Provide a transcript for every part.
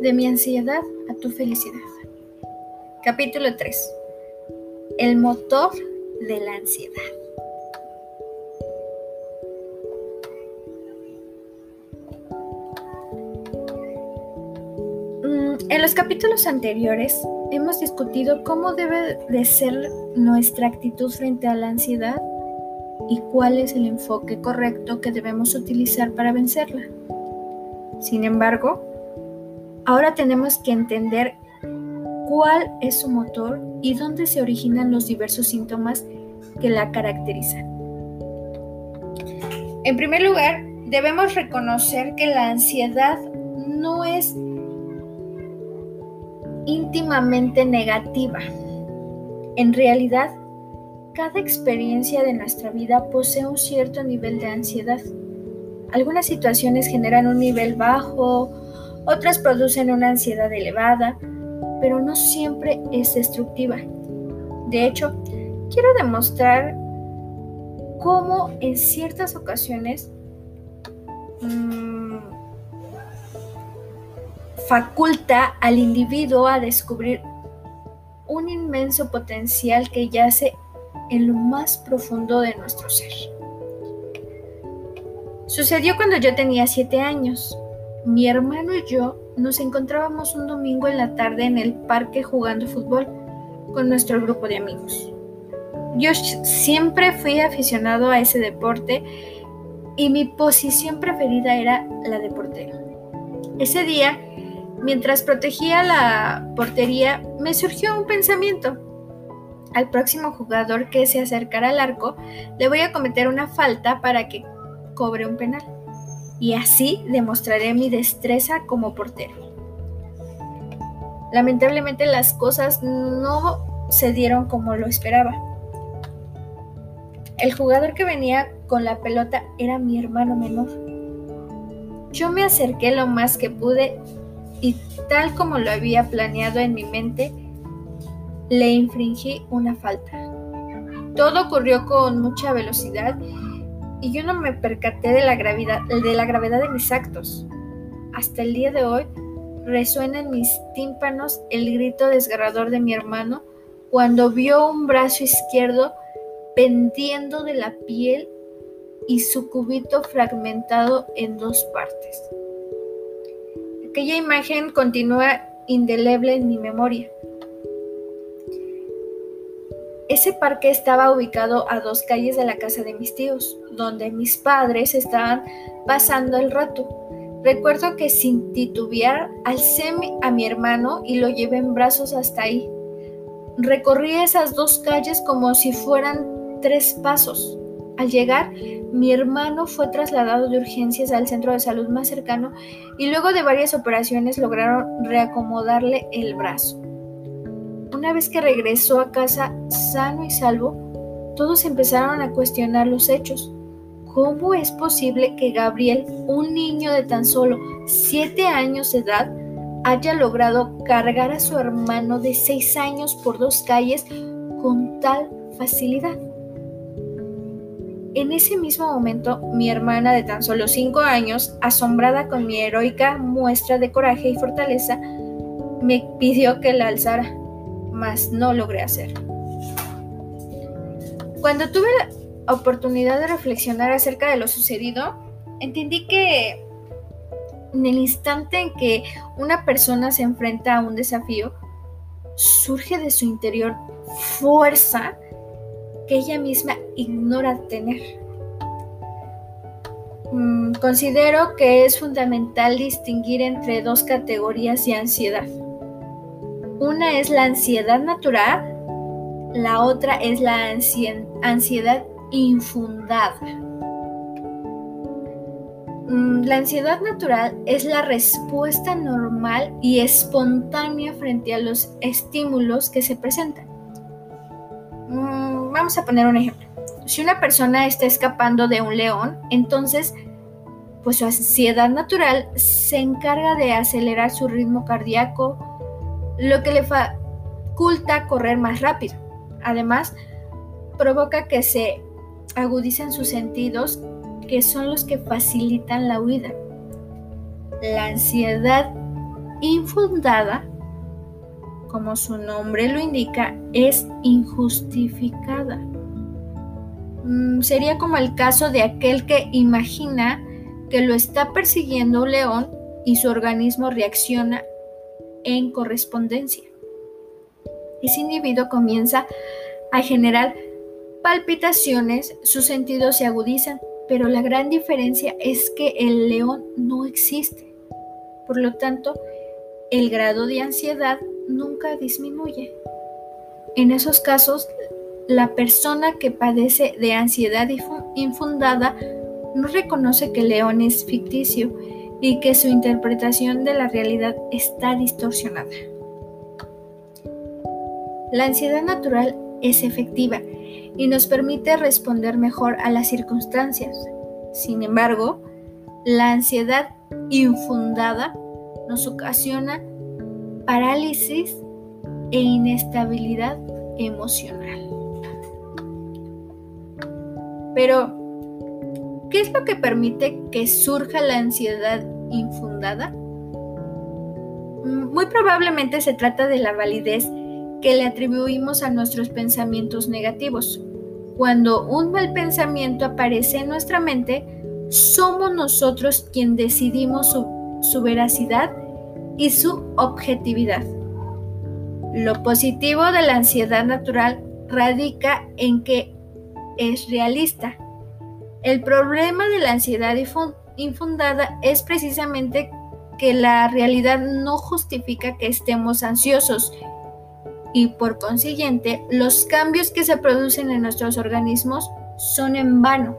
De mi ansiedad a tu felicidad. Capítulo 3. El motor de la ansiedad. Mm, en los capítulos anteriores hemos discutido cómo debe de ser nuestra actitud frente a la ansiedad y cuál es el enfoque correcto que debemos utilizar para vencerla. Sin embargo, ahora tenemos que entender cuál es su motor y dónde se originan los diversos síntomas que la caracterizan. En primer lugar, debemos reconocer que la ansiedad no es íntimamente negativa. En realidad, cada experiencia de nuestra vida posee un cierto nivel de ansiedad. Algunas situaciones generan un nivel bajo, otras producen una ansiedad elevada, pero no siempre es destructiva. De hecho, quiero demostrar cómo en ciertas ocasiones mmm, faculta al individuo a descubrir un inmenso potencial que yace en lo más profundo de nuestro ser. Sucedió cuando yo tenía siete años. Mi hermano y yo nos encontrábamos un domingo en la tarde en el parque jugando fútbol con nuestro grupo de amigos. Yo siempre fui aficionado a ese deporte y mi posición preferida era la de portero. Ese día Mientras protegía la portería, me surgió un pensamiento. Al próximo jugador que se acercara al arco, le voy a cometer una falta para que cobre un penal. Y así demostraré mi destreza como portero. Lamentablemente las cosas no se dieron como lo esperaba. El jugador que venía con la pelota era mi hermano menor. Yo me acerqué lo más que pude y tal como lo había planeado en mi mente, le infringí una falta. Todo ocurrió con mucha velocidad y yo no me percaté de la gravedad de, mis actos. Hasta el día de hoy resuena en mis tímpanos el grito desgarrador de mi hermano cuando vio un brazo izquierdo pendiendo de la piel y su cubito fragmentado en dos partes. Aquella imagen continúa indeleble en mi memoria. Ese parque estaba ubicado a dos calles de la casa de mis tíos, donde mis padres estaban pasando el rato. Recuerdo que sin titubear alcé a mi hermano y lo llevé en brazos hasta ahí. Recorrí esas dos calles como si fueran tres pasos. Al llegar, mi hermano fue trasladado de urgencias al centro de salud más cercano y luego de varias operaciones lograron reacomodarle el brazo. Una vez que regresó a casa sano y salvo, todos empezaron a cuestionar los hechos. ¿Cómo es posible que Gabriel, un niño de tan solo 7 años de edad, haya logrado cargar a su hermano de 6 años por dos calles con tal facilidad? En ese mismo momento, mi hermana de tan solo cinco años, asombrada con mi heroica muestra de coraje y fortaleza, me pidió que la alzara, mas no logré hacerlo. Cuando tuve la oportunidad de reflexionar acerca de lo sucedido, entendí que en el instante en que una persona se enfrenta a un desafío, surge de su interior fuerza que ella misma ignora tener. Mm, considero que es fundamental distinguir entre dos categorías de ansiedad. Una es la ansiedad natural, la otra es la ansiedad infundada. Mm, la ansiedad natural es la respuesta normal y espontánea frente a los estímulos que se presentan. Vamos a poner un ejemplo. Si una persona está escapando de un león, entonces pues su ansiedad natural se encarga de acelerar su ritmo cardíaco, lo que le faculta correr más rápido. Además, provoca que se agudicen sus sentidos, que son los que facilitan la huida. La ansiedad infundada, como su nombre lo indica, es injustificada. Mm, sería como el caso de aquel que imagina que lo está persiguiendo un león y su organismo reacciona en correspondencia. Ese individuo comienza a generar palpitaciones, sus sentidos se agudizan, pero la gran diferencia es que el león no existe. Por lo tanto, el grado de ansiedad nunca disminuye. En esos casos, la persona que padece de ansiedad infundada no reconoce que el león es ficticio y que su interpretación de la realidad está distorsionada. La ansiedad natural es efectiva y nos permite responder mejor a las circunstancias. Sin embargo, la ansiedad infundada nos ocasiona parálisis e inestabilidad emocional. Pero, ¿qué es lo que permite que surja la ansiedad infundada? Muy probablemente se trata de la validez que le atribuimos a nuestros pensamientos negativos. Cuando un mal pensamiento aparece en nuestra mente, somos nosotros quien decidimos su, veracidad y su objetividad. Lo positivo de la ansiedad natural radica en que es realista. El problema de la ansiedad infundada es precisamente que la realidad no justifica que estemos ansiosos y por consiguiente los cambios que se producen en nuestros organismos son en vano.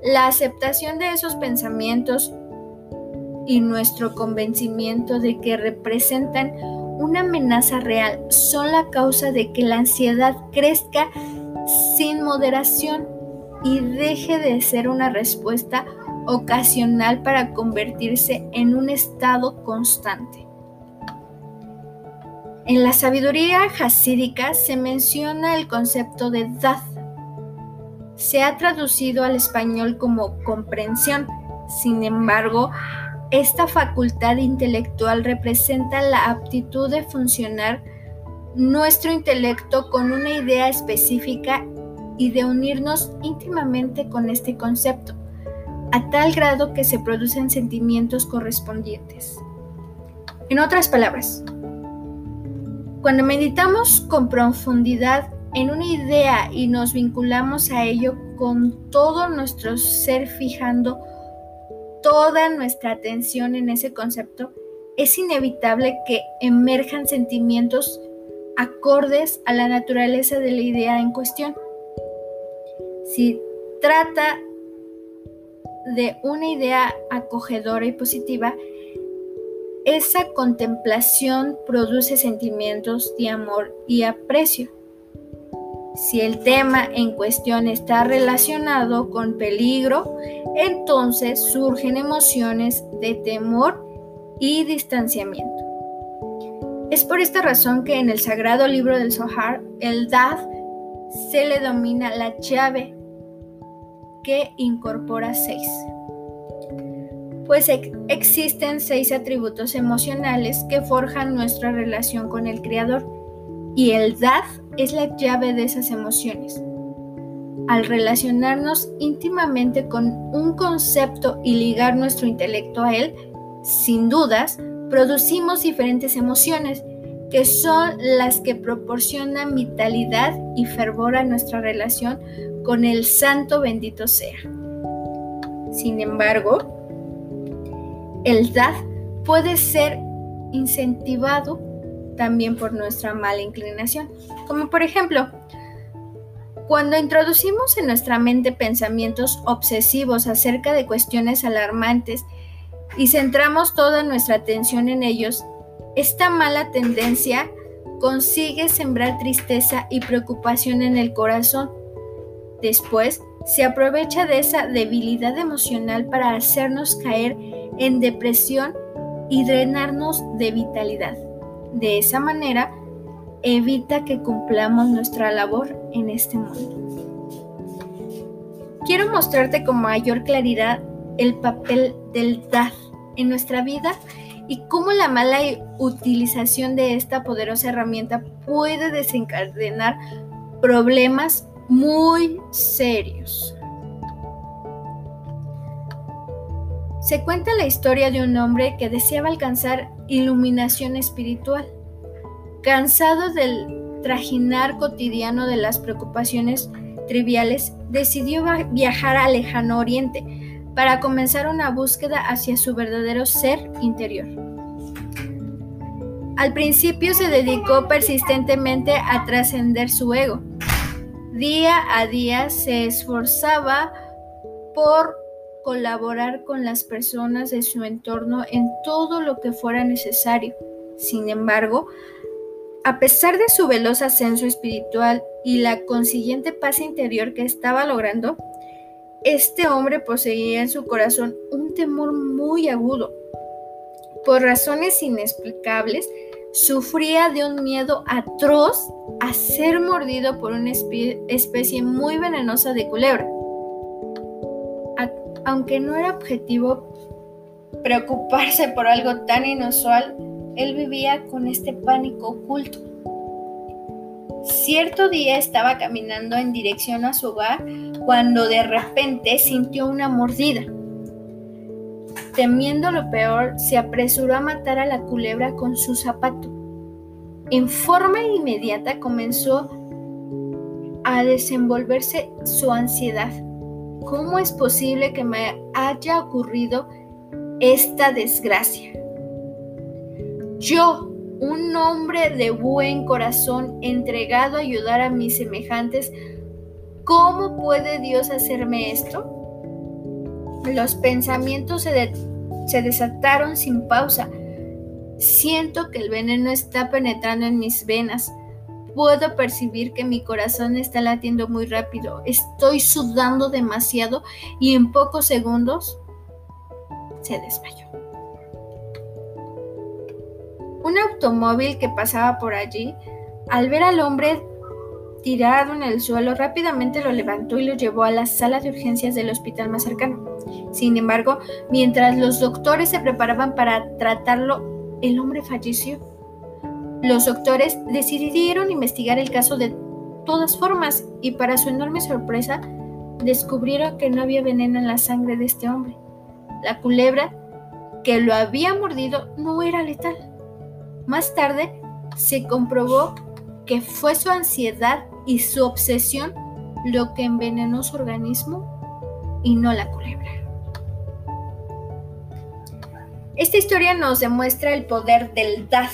La aceptación de esos pensamientos y nuestro convencimiento de que representan una amenaza real son la causa de que la ansiedad crezca sin moderación y deje de ser una respuesta ocasional para convertirse en un estado constante. En la sabiduría hasídica se menciona el concepto de dad. Se ha traducido al español como comprensión. Sin embargo, esta facultad intelectual representa la aptitud de funcionar nuestro intelecto con una idea específica y de unirnos íntimamente con este concepto, a tal grado que se producen sentimientos correspondientes. En otras palabras, cuando meditamos con profundidad en una idea y nos vinculamos a ello con todo nuestro ser fijando toda nuestra atención en ese concepto, es inevitable que emerjan sentimientos acordes a la naturaleza de la idea en cuestión. Si trata de una idea acogedora y positiva, esa contemplación produce sentimientos de amor y aprecio. Si el tema en cuestión está relacionado con peligro, entonces surgen emociones de temor y distanciamiento. Es por esta razón que en el sagrado libro del Zohar, el Daf se le domina la llave que incorpora seis pues existen seis atributos emocionales que forjan nuestra relación con el Creador y el DAD es la llave de esas emociones. Al relacionarnos íntimamente con un concepto y ligar nuestro intelecto a él, sin dudas, producimos diferentes emociones que son las que proporcionan vitalidad y fervor a nuestra relación con el Santo bendito sea. Sin embargo, el DAD puede ser incentivado también por nuestra mala inclinación, como por ejemplo, cuando introducimos en nuestra mente pensamientos obsesivos acerca de cuestiones alarmantes y centramos toda nuestra atención en ellos, esta mala tendencia consigue sembrar tristeza y preocupación en el corazón. Después, se aprovecha de esa debilidad emocional para hacernos caer en depresión y drenarnos de vitalidad. De esa manera, evita que cumplamos nuestra labor en este mundo. Quiero mostrarte con mayor claridad el papel del DAD en nuestra vida y cómo la mala utilización de esta poderosa herramienta puede desencadenar problemas muy serios. Se cuenta la historia de un hombre que deseaba alcanzar iluminación espiritual. Cansado del trajinar cotidiano de las preocupaciones triviales, decidió viajar al lejano oriente para comenzar una búsqueda hacia su verdadero ser interior. Al principio se dedicó persistentemente a trascender su ego. Día a día se esforzaba por colaborar con las personas de su entorno en todo lo que fuera necesario. Sin embargo, a pesar de su veloz ascenso espiritual y la consiguiente paz interior que estaba logrando, este hombre poseía en su corazón un temor muy agudo. Por razones inexplicables, sufría de un miedo atroz a ser mordido por una especie muy venenosa de culebra. Aunque no era objetivo preocuparse por algo tan inusual, él vivía con este pánico oculto. Cierto día estaba caminando en dirección a su hogar cuando de repente sintió una mordida. Temiendo lo peor, se apresuró a matar a la culebra con su zapato. En forma inmediata comenzó a desenvolverse su ansiedad. ¿Cómo es posible que me haya ocurrido esta desgracia? Yo, un hombre de buen corazón, entregado a ayudar a mis semejantes, ¿cómo puede Dios hacerme esto? Los pensamientos se, se desataron sin pausa. Siento que el veneno está penetrando en mis venas. Puedo percibir que mi corazón está latiendo muy rápido. Estoy sudando demasiado y en pocos segundos se desmayó. Un automóvil que pasaba por allí, al ver al hombre tirado en el suelo, rápidamente lo levantó y lo llevó a la sala de urgencias del hospital más cercano. Sin embargo, mientras los doctores se preparaban para tratarlo, el hombre falleció. Los doctores decidieron investigar el caso de todas formas y para su enorme sorpresa descubrieron que no había veneno en la sangre de este hombre. La culebra que lo había mordido no era letal. Más tarde se comprobó que fue su ansiedad y su obsesión lo que envenenó su organismo y no la culebra. Esta historia nos demuestra el poder del DAD.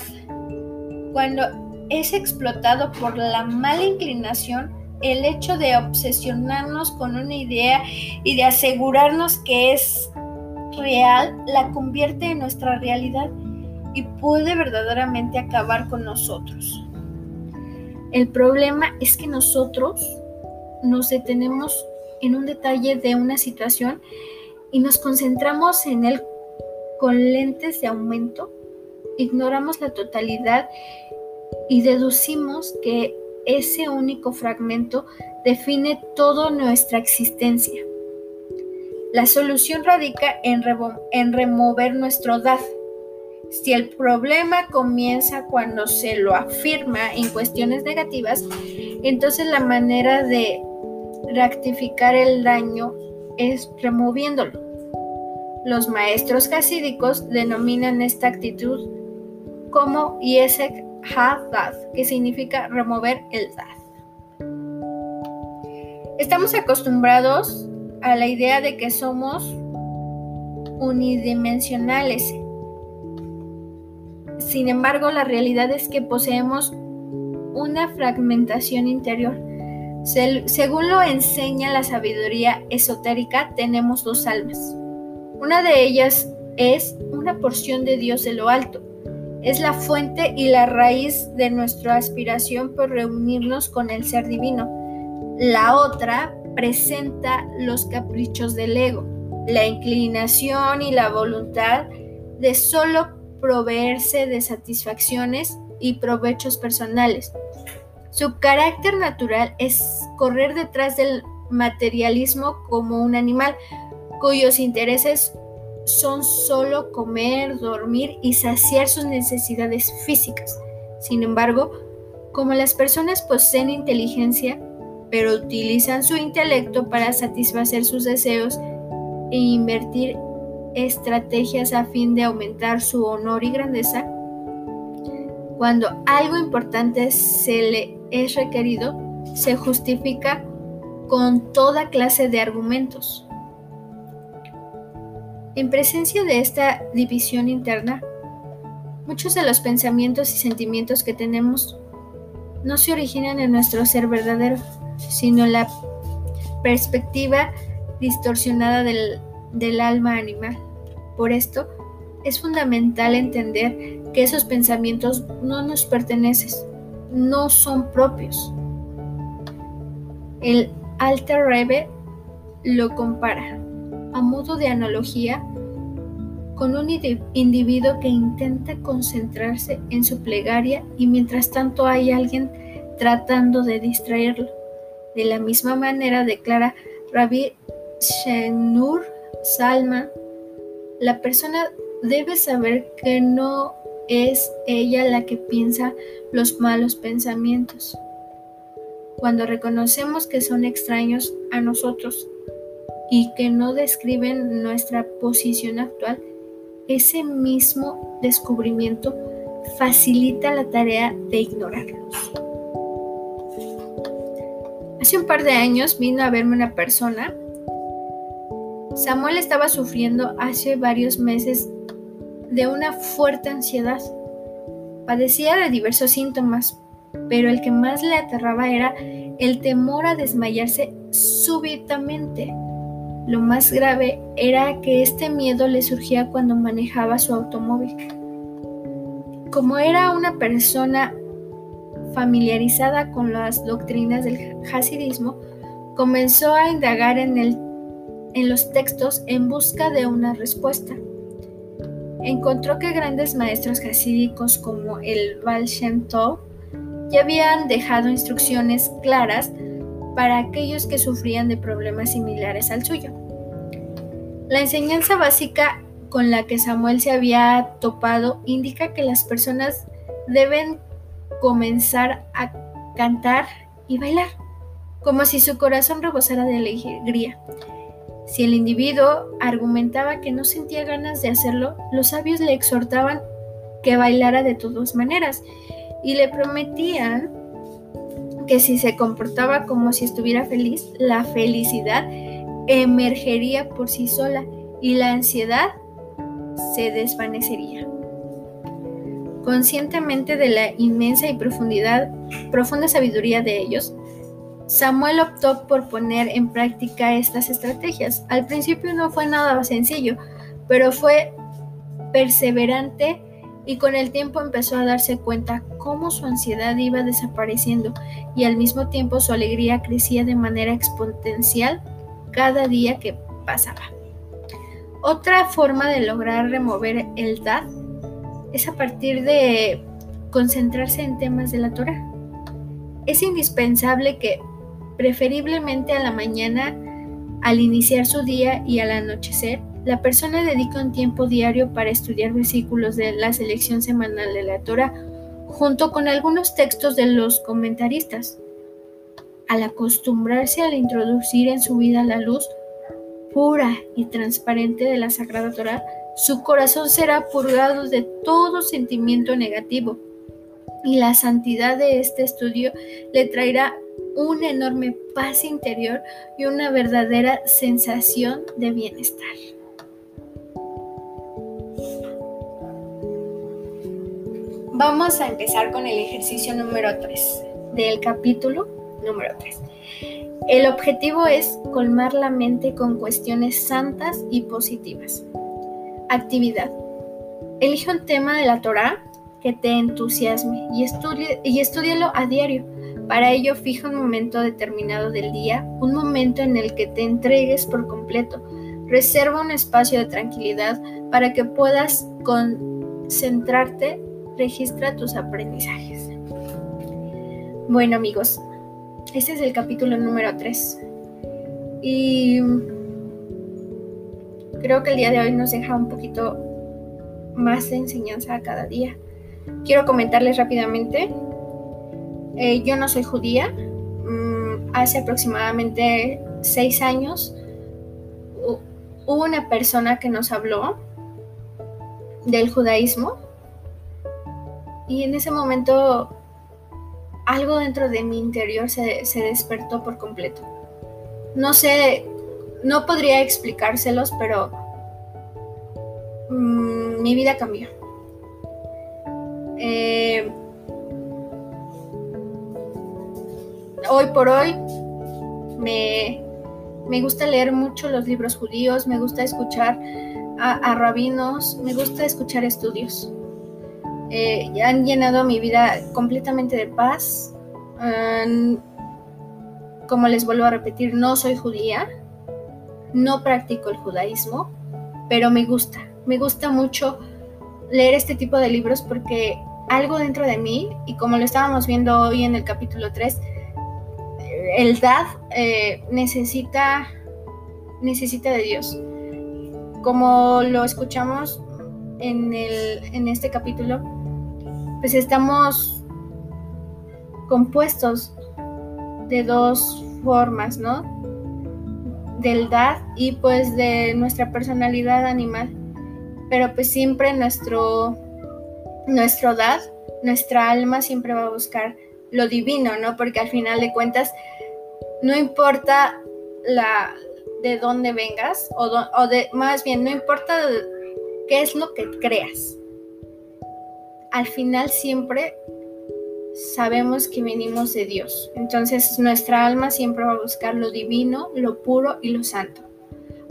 Cuando es explotado por la mala inclinación, el hecho de obsesionarnos con una idea y de asegurarnos que es real la convierte en nuestra realidad y puede verdaderamente acabar con nosotros. El problema es que nosotros nos detenemos en un detalle de una situación y nos concentramos en él con lentes de aumento, ignoramos la totalidad y deducimos que ese único fragmento define toda nuestra existencia. La solución radica en, remover nuestro DAD, si el problema comienza cuando se lo afirma en cuestiones negativas, entonces la manera de rectificar el daño es removiéndolo. Los maestros hasídicos denominan esta actitud como Yesek Ha-Dad, que significa remover el Dad. Estamos acostumbrados a la idea de que somos unidimensionales, sin embargo, la realidad es que poseemos una fragmentación interior. según lo enseña la sabiduría esotérica, tenemos dos almas. Una de ellas es una porción de Dios de lo alto. Es la fuente y la raíz de nuestra aspiración por reunirnos con el ser divino. La otra presenta los caprichos del ego, la inclinación y la voluntad de solo proveerse de satisfacciones y provechos personales. Su carácter natural es correr detrás del materialismo como un animal cuyos intereses son solo comer, dormir y saciar sus necesidades físicas. Sin embargo, como las personas poseen inteligencia, pero utilizan su intelecto para satisfacer sus deseos e invertir estrategias a fin de aumentar su honor y grandeza, cuando algo importante se le es requerido, se justifica con toda clase de argumentos. En presencia de esta división interna, muchos de los pensamientos y sentimientos que tenemos no se originan en nuestro ser verdadero, sino en la perspectiva distorsionada del, del alma animal. Por esto, es fundamental entender que esos pensamientos no nos pertenecen, no son propios. El Alter Rebe lo compara a modo de analogía con un individuo que intenta concentrarse en su plegaria y mientras tanto hay alguien tratando de distraerlo. De la misma manera declara Rabbi Shenur Salman, la persona debe saber que no es ella la que piensa los malos pensamientos. Cuando reconocemos que son extraños a nosotros y que no describen nuestra posición actual, ese mismo descubrimiento facilita la tarea de ignorarlos. Hace un par de años vino a verme una persona. Samuel estaba sufriendo hace varios meses de una fuerte ansiedad. Padecía de diversos síntomas, pero el que más le aterraba era el temor a desmayarse súbitamente. Lo más grave era que este miedo le surgía cuando manejaba su automóvil. Como era una persona familiarizada con las doctrinas del hasidismo, comenzó a indagar en, el, en los textos en busca de una respuesta. Encontró que grandes maestros hasídicos como el Baal Shem Tov ya habían dejado instrucciones claras para aquellos que sufrían de problemas similares al suyo. La enseñanza básica con la que Samuel se había topado indica que las personas deben comenzar a cantar y bailar, como si su corazón rebosara de alegría. Si el individuo argumentaba que no sentía ganas de hacerlo, los sabios le exhortaban que bailara de todas maneras y le prometían que si se comportaba como si estuviera feliz, la felicidad emergería por sí sola y la ansiedad se desvanecería. Conscientemente de la inmensa y profundidad, profunda sabiduría de ellos, Samuel optó por poner en práctica estas estrategias. Al principio no fue nada sencillo, pero fue perseverante y con el tiempo empezó a darse cuenta cómo su ansiedad iba desapareciendo y al mismo tiempo su alegría crecía de manera exponencial cada día que pasaba. Otra forma de lograr remover el DAD es a partir de concentrarse en temas de la Torah. Es indispensable que, preferiblemente a la mañana, al iniciar su día y al anochecer, la persona dedica un tiempo diario para estudiar versículos de la selección semanal de la Torah, junto con algunos textos de los comentaristas. Al acostumbrarse a introducir en su vida la luz pura y transparente de la Sagrada Torah, su corazón será purgado de todo sentimiento negativo y la santidad de este estudio le traerá una enorme paz interior y una verdadera sensación de bienestar. Vamos a empezar con el ejercicio número 3 del capítulo número 3. El objetivo es colmar la mente con cuestiones santas y positivas. Actividad. Elige un tema de la Torah que te entusiasme y, estudie, y estudialo a diario. Para ello, fija un momento determinado del día, un momento en el que te entregues por completo. Reserva un espacio de tranquilidad para que puedas concentrarte registra tus aprendizajes. Bueno amigos, este es el capítulo número 3. Y Creo que el día de hoy nos deja un poquito más de enseñanza cada día. Quiero comentarles rápidamente, eh, yo no soy judía, mm, hace aproximadamente seis años hubo una persona que nos habló del judaísmo y en ese momento algo dentro de mi interior se, despertó por completo. No sé, no podría explicárselos, pero mm, mi vida cambió. Eh, hoy por hoy me, me, gusta leer mucho los libros judíos, me gusta escuchar a, rabinos, me gusta escuchar estudios. Eh, han llenado mi vida completamente de paz. como les vuelvo a repetir, no soy judía, no practico el judaísmo, pero me gusta, me gusta mucho leer este tipo de libros porque algo dentro de mí, y como lo estábamos viendo hoy en el capítulo 3, el dad eh, necesita, necesita de Dios. Como lo escuchamos en, el, en este capítulo, pues estamos compuestos de dos formas, ¿no? Del dad y pues de nuestra personalidad animal. Pero pues siempre nuestro nuestro dad, nuestra alma siempre va a buscar lo divino, ¿no? Porque al final de cuentas, no importa la de dónde vengas, o, de, más bien, no importa qué es lo que creas. Al final siempre sabemos que venimos de Dios. Entonces nuestra alma siempre va a buscar lo divino, lo puro y lo santo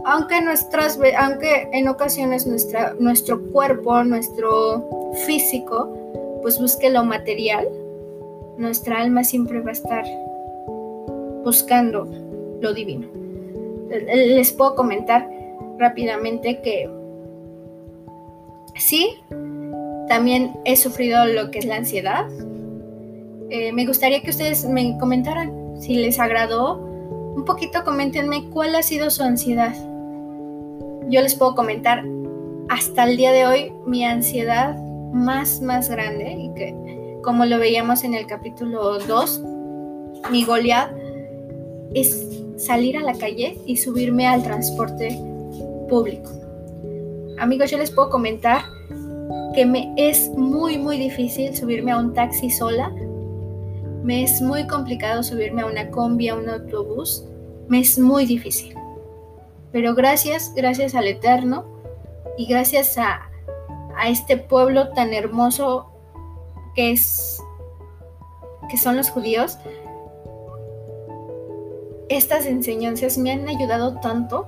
aunque, nuestras, aunque en ocasiones nuestro cuerpo, nuestro físico, pues busque lo material, nuestra alma siempre va a estar buscando lo divino. Les puedo comentar rápidamente que sí, también he sufrido lo que es la ansiedad. Eh, me gustaría que ustedes me comentaran si les agradó. Un poquito coméntenme cuál ha sido su ansiedad yo les puedo comentar hasta el día de hoy mi ansiedad más, más grande y que como lo veíamos en el capítulo 2, mi Goliath es salir a la calle y subirme al transporte público. Amigos, yo les puedo comentar que me es muy, muy difícil subirme a un taxi sola. Me es muy complicado subirme a una combi, a un autobús. Me es muy difícil. Pero gracias, gracias al Eterno y gracias a, este pueblo tan hermoso que es que son los judíos, estas enseñanzas me han ayudado tanto,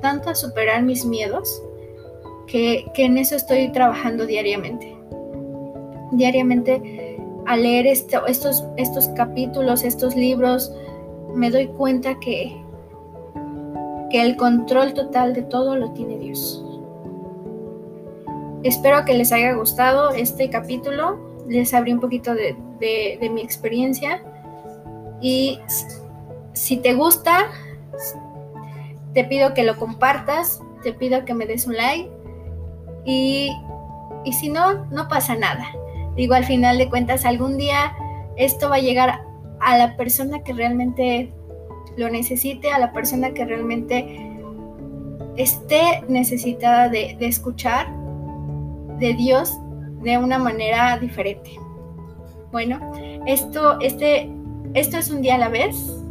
tanto a superar mis miedos, que, en eso estoy trabajando diariamente. Diariamente, al leer estos, estos capítulos, estos libros, me doy cuenta que, que el control total de todo lo tiene Dios. Espero que les haya gustado este capítulo, les abrí un poquito de, mi experiencia y si te gusta, te pido que lo compartas, te pido que me des un like y, y si no, no pasa nada. Digo, al final de cuentas, algún día esto va a llegar a la persona que realmente lo necesite, a la persona que realmente esté necesitada de, escuchar de Dios de una manera diferente. Bueno, esto, este, esto es un día a la vez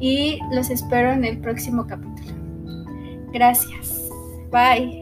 y los espero en el próximo capítulo. Gracias. Bye.